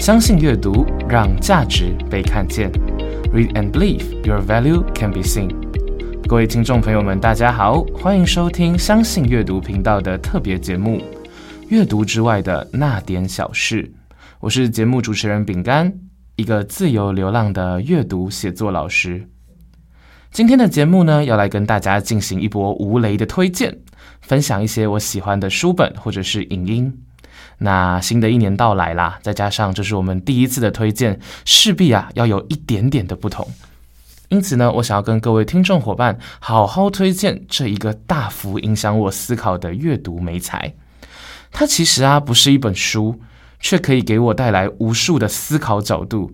相信阅读，让价值被看见。Read and believe your value can be seen。各位听众朋友们，大家好，欢迎收听相信阅读频道的特别节目《阅读之外的那点小事》。我是节目主持人饼干，一个自由流浪的阅读写作老师。今天的节目呢，要来跟大家进行一波无雷的推荐，分享一些我喜欢的书本或者是影音。那新的一年到来啦，再加上这是我们第一次的推荐，势必啊要有一点点的不同。因此呢，我想要跟各位听众伙伴好好推荐这一个大幅影响我思考的阅读美材。它其实啊不是一本书，却可以给我带来无数的思考角度。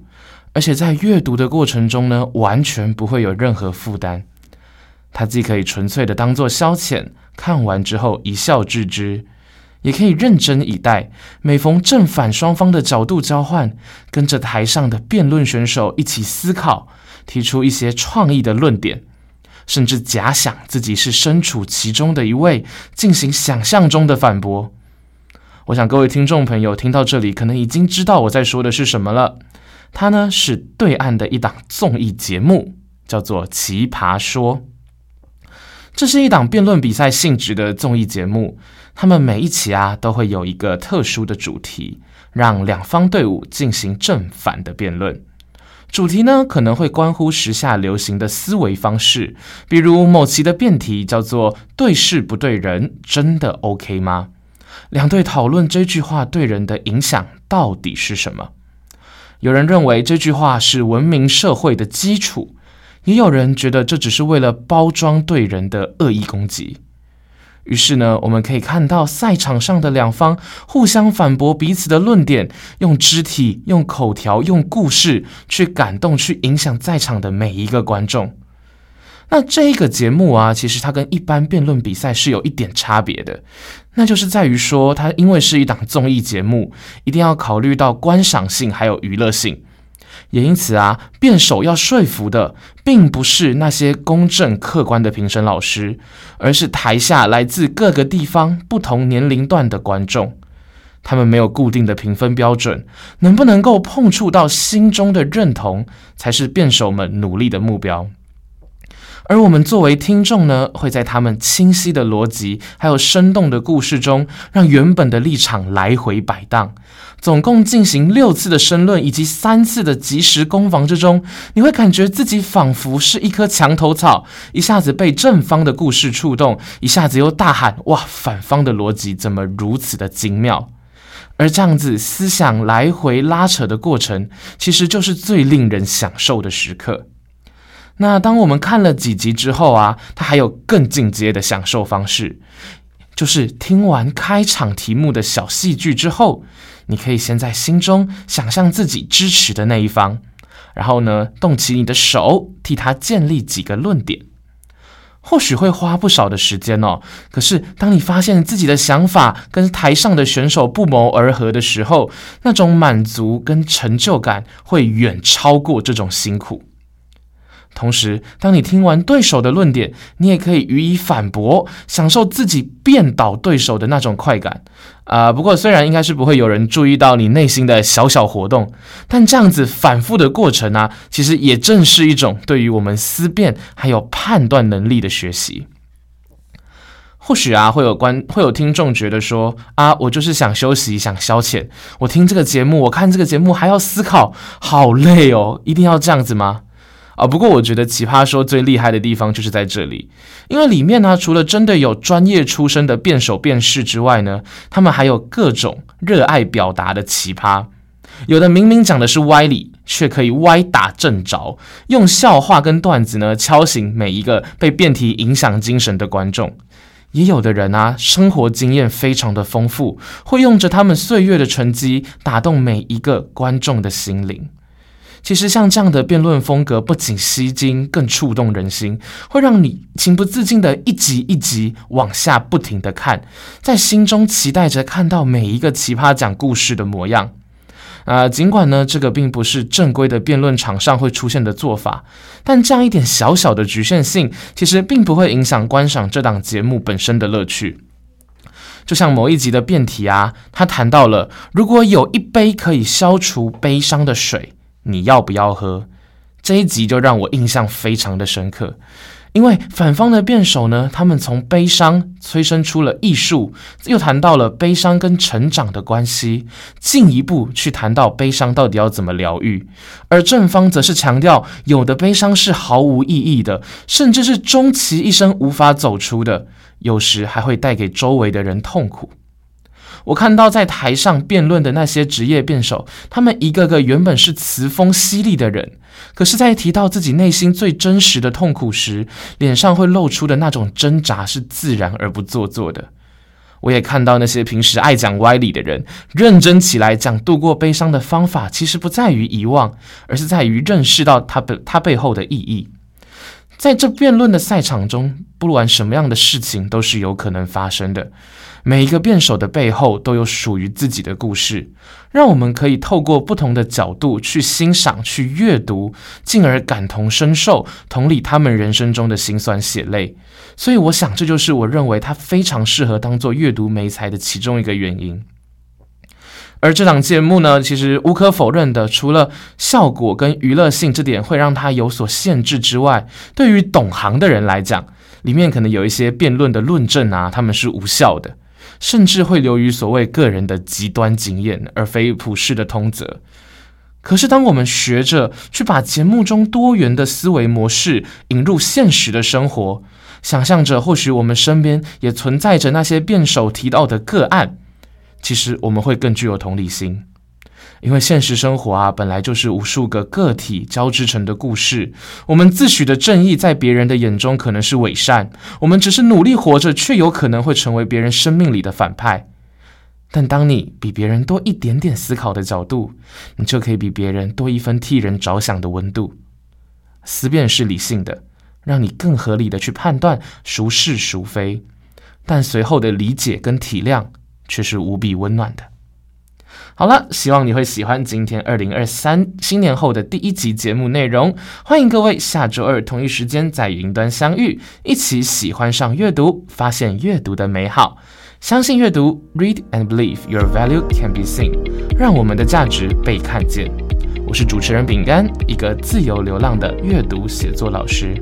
而且在阅读的过程中呢，完全不会有任何负担。它既可以纯粹的当做消遣，看完之后一笑置之，也可以认真以待。每逢正反双方的角度交换，跟着台上的辩论选手一起思考，提出一些创意的论点，甚至假想自己是身处其中的一位，进行想象中的反驳。我想各位听众朋友听到这里，可能已经知道我在说的是什么了。它呢是对岸的一档综艺节目，叫做《奇葩说》。这是一档辩论比赛性质的综艺节目，他们每一期啊都会有一个特殊的主题，让两方队伍进行正反的辩论。主题呢可能会关乎时下流行的思维方式，比如某期的辩题叫做“对事不对人”，真的 OK 吗？两队讨论这句话对人的影响到底是什么？有人认为这句话是文明社会的基础，也有人觉得这只是为了包装对人的恶意攻击。于是呢，我们可以看到赛场上的两方互相反驳彼此的论点，用肢体、用口条、用故事去感动、去影响在场的每一个观众。那这一个节目啊，其实它跟一般辩论比赛是有一点差别的，那就是在于说，它因为是一档综艺节目，一定要考虑到观赏性还有娱乐性，也因此啊，辩手要说服的，并不是那些公正客观的评审老师，而是台下来自各个地方、不同年龄段的观众，他们没有固定的评分标准，能不能够碰触到心中的认同，才是辩手们努力的目标。而我们作为听众呢，会在他们清晰的逻辑还有生动的故事中，让原本的立场来回摆荡。总共进行六次的申论以及三次的即时攻防之中，你会感觉自己仿佛是一棵墙头草，一下子被正方的故事触动，一下子又大喊：“哇，反方的逻辑怎么如此的精妙？”而这样子思想来回拉扯的过程，其实就是最令人享受的时刻。那当我们看了几集之后啊，它还有更进阶的享受方式，就是听完开场题目的小戏剧之后，你可以先在心中想象自己支持的那一方，然后呢，动起你的手，替他建立几个论点，或许会花不少的时间哦。可是当你发现自己的想法跟台上的选手不谋而合的时候，那种满足跟成就感会远超过这种辛苦。同时，当你听完对手的论点，你也可以予以反驳，享受自己辩倒对手的那种快感。啊，不过虽然应该是不会有人注意到你内心的小小活动，但这样子反复的过程啊，其实也正是一种对于我们思辨还有判断能力的学习。或许啊，会有观会有听众觉得说啊，我就是想休息，想消遣，我听这个节目，我看这个节目还要思考，好累哦，一定要这样子吗？啊，不过我觉得《奇葩说》最厉害的地方就是在这里，因为里面呢，除了真的有专业出身的辩手辩士之外呢，他们还有各种热爱表达的奇葩。有的明明讲的是歪理，却可以歪打正着，用笑话跟段子呢敲醒每一个被辩题影响精神的观众。也有的人啊，生活经验非常的丰富，会用着他们岁月的沉积，打动每一个观众的心灵。其实像这样的辩论风格，不仅吸睛，更触动人心，会让你情不自禁的一集一集往下不停的看，在心中期待着看到每一个奇葩讲故事的模样。啊，尽管呢，这个并不是正规的辩论场上会出现的做法，但这样一点小小的局限性，其实并不会影响观赏这档节目本身的乐趣。就像某一集的辩题啊，他谈到了，如果有一杯可以消除悲伤的水，你要不要喝？这一集就让我印象非常的深刻。因为反方的辩手呢，他们从悲伤催生出了艺术，又谈到了悲伤跟成长的关系，进一步去谈到悲伤到底要怎么疗愈。而正方则是强调，有的悲伤是毫无意义的，甚至是终其一生无法走出的，有时还会带给周围的人痛苦。我看到在台上辩论的那些职业辩手，他们一个个原本是词风犀利的人，可是，在提到自己内心最真实的痛苦时，脸上会露出的那种挣扎是自然而不做作的。我也看到那些平时爱讲歪理的人，认真起来讲度过悲伤的方法，其实不在于遗忘，而是在于认识到他背他背后的意义。在这辩论的赛场中，不管什么样的事情都是有可能发生的。每一个辩手的背后都有属于自己的故事，让我们可以透过不同的角度去欣赏、去阅读，进而感同身受，同理他们人生中的辛酸血泪。所以，我想这就是我认为它非常适合当做阅读美才的其中一个原因。而这档节目呢，其实无可否认的，除了效果跟娱乐性这点会让它有所限制之外，对于懂行的人来讲，里面可能有一些辩论的论证啊，他们是无效的。甚至会流于所谓个人的极端经验，而非普世的通则。可是，当我们学着去把节目中多元的思维模式引入现实的生活，想象着或许我们身边也存在着那些辩手提到的个案，其实我们会更具有同理心。因为现实生活啊，本来就是无数个个体交织成的故事。我们自诩的正义，在别人的眼中可能是伪善；我们只是努力活着，却有可能会成为别人生命里的反派。但当你比别人多一点点思考的角度，你就可以比别人多一分替人着想的温度。思辨是理性的，让你更合理的去判断孰是孰非，但随后的理解跟体谅却是无比温暖的。好了，希望你会喜欢今天二零二三新年后的第一集节目内容。欢迎各位下周二同一时间在云端相遇，一起喜欢上阅读，发现阅读的美好。相信阅读，Read and believe your value can be seen，让我们的价值被看见。我是主持人饼干，一个自由流浪的阅读写作老师。